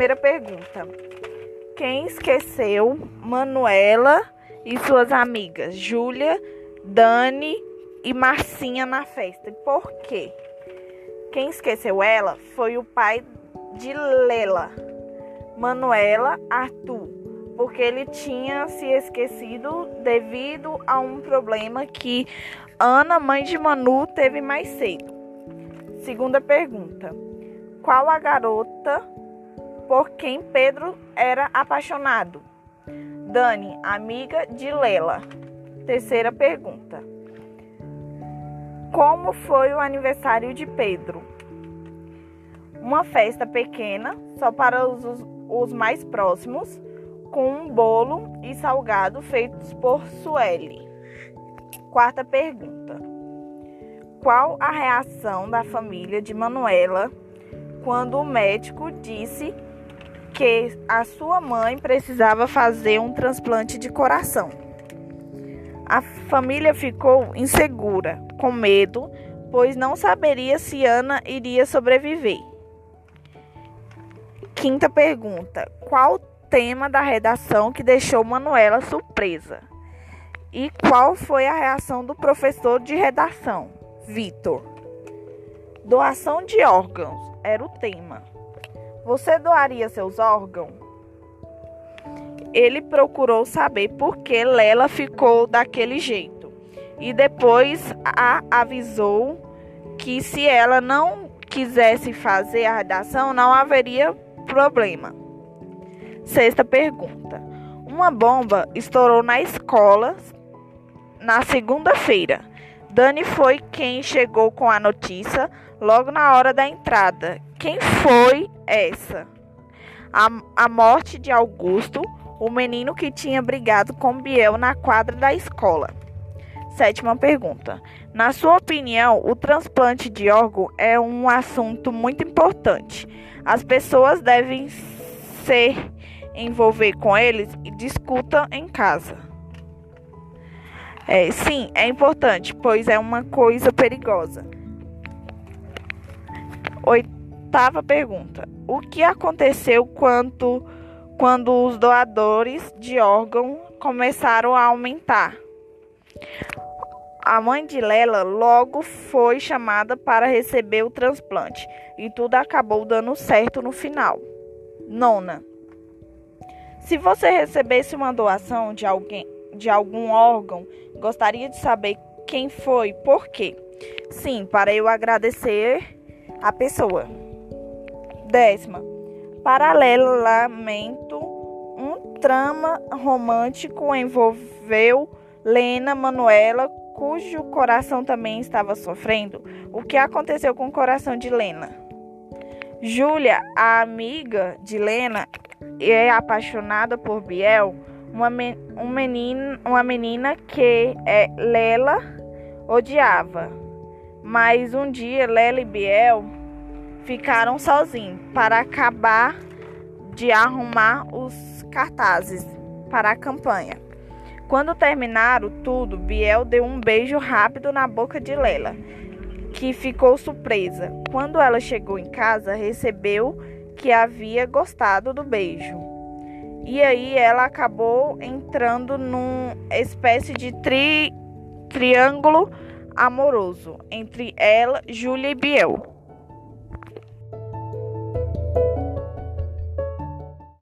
Primeira pergunta: Quem esqueceu Manuela e suas amigas Júlia, Dani e Marcinha na festa? Por quê? Quem esqueceu ela foi o pai de Lela, Manuela Arthur, porque ele tinha se esquecido devido a um problema que Ana, mãe de Manu, teve mais cedo. Segunda pergunta: Qual a garota por quem Pedro era apaixonado? Dani, amiga de Lela. Terceira pergunta: Como foi o aniversário de Pedro? Uma festa pequena, só para os, os mais próximos, com um bolo e salgado feitos por Sueli. Quarta pergunta: Qual a reação da família de Manuela quando o médico disse que a sua mãe precisava fazer um transplante de coração? A família ficou insegura, com medo, pois não saberia se Ana iria sobreviver. Quinta pergunta: Qual o tema da redação que deixou Manuela surpresa? E qual foi a reação do professor de redação, Vitor? Doação de órgãos era o tema. Você doaria seus órgãos? Ele procurou saber por que Lela ficou daquele jeito e depois a avisou que se ela não quisesse fazer a redação, não haveria problema. Sexta pergunta: Uma bomba estourou na escola na segunda-feira. Dani foi quem chegou com a notícia logo na hora da entrada. Quem foi essa? A, a morte de Augusto, o menino que tinha brigado com Biel na quadra da escola. Sétima pergunta. Na sua opinião, o transplante de órgão é um assunto muito importante. As pessoas devem se envolver com eles e discutam em casa. É, sim, é importante, pois é uma coisa perigosa. Oitava pergunta: O que aconteceu quando, quando os doadores de órgão começaram a aumentar? A mãe de Lela logo foi chamada para receber o transplante e tudo acabou dando certo no final. Nona. Se você recebesse uma doação de alguém de algum órgão, gostaria de saber quem foi, por quê? Sim, para eu agradecer a pessoa. Décima. Paralelamente, um trama romântico envolveu Lena Manuela, cujo coração também estava sofrendo. O que aconteceu com o coração de Lena? Júlia, a amiga de Lena, é apaixonada por Biel, uma, men um menino, uma menina que é, Lela odiava. Mas um dia Lela e Biel ficaram sozinhos para acabar de arrumar os cartazes para a campanha. Quando terminaram tudo, Biel deu um beijo rápido na boca de Lela, que ficou surpresa. Quando ela chegou em casa, recebeu que havia gostado do beijo. E aí ela acabou entrando numa espécie de tri triângulo amoroso entre ela, Júlia e Biel.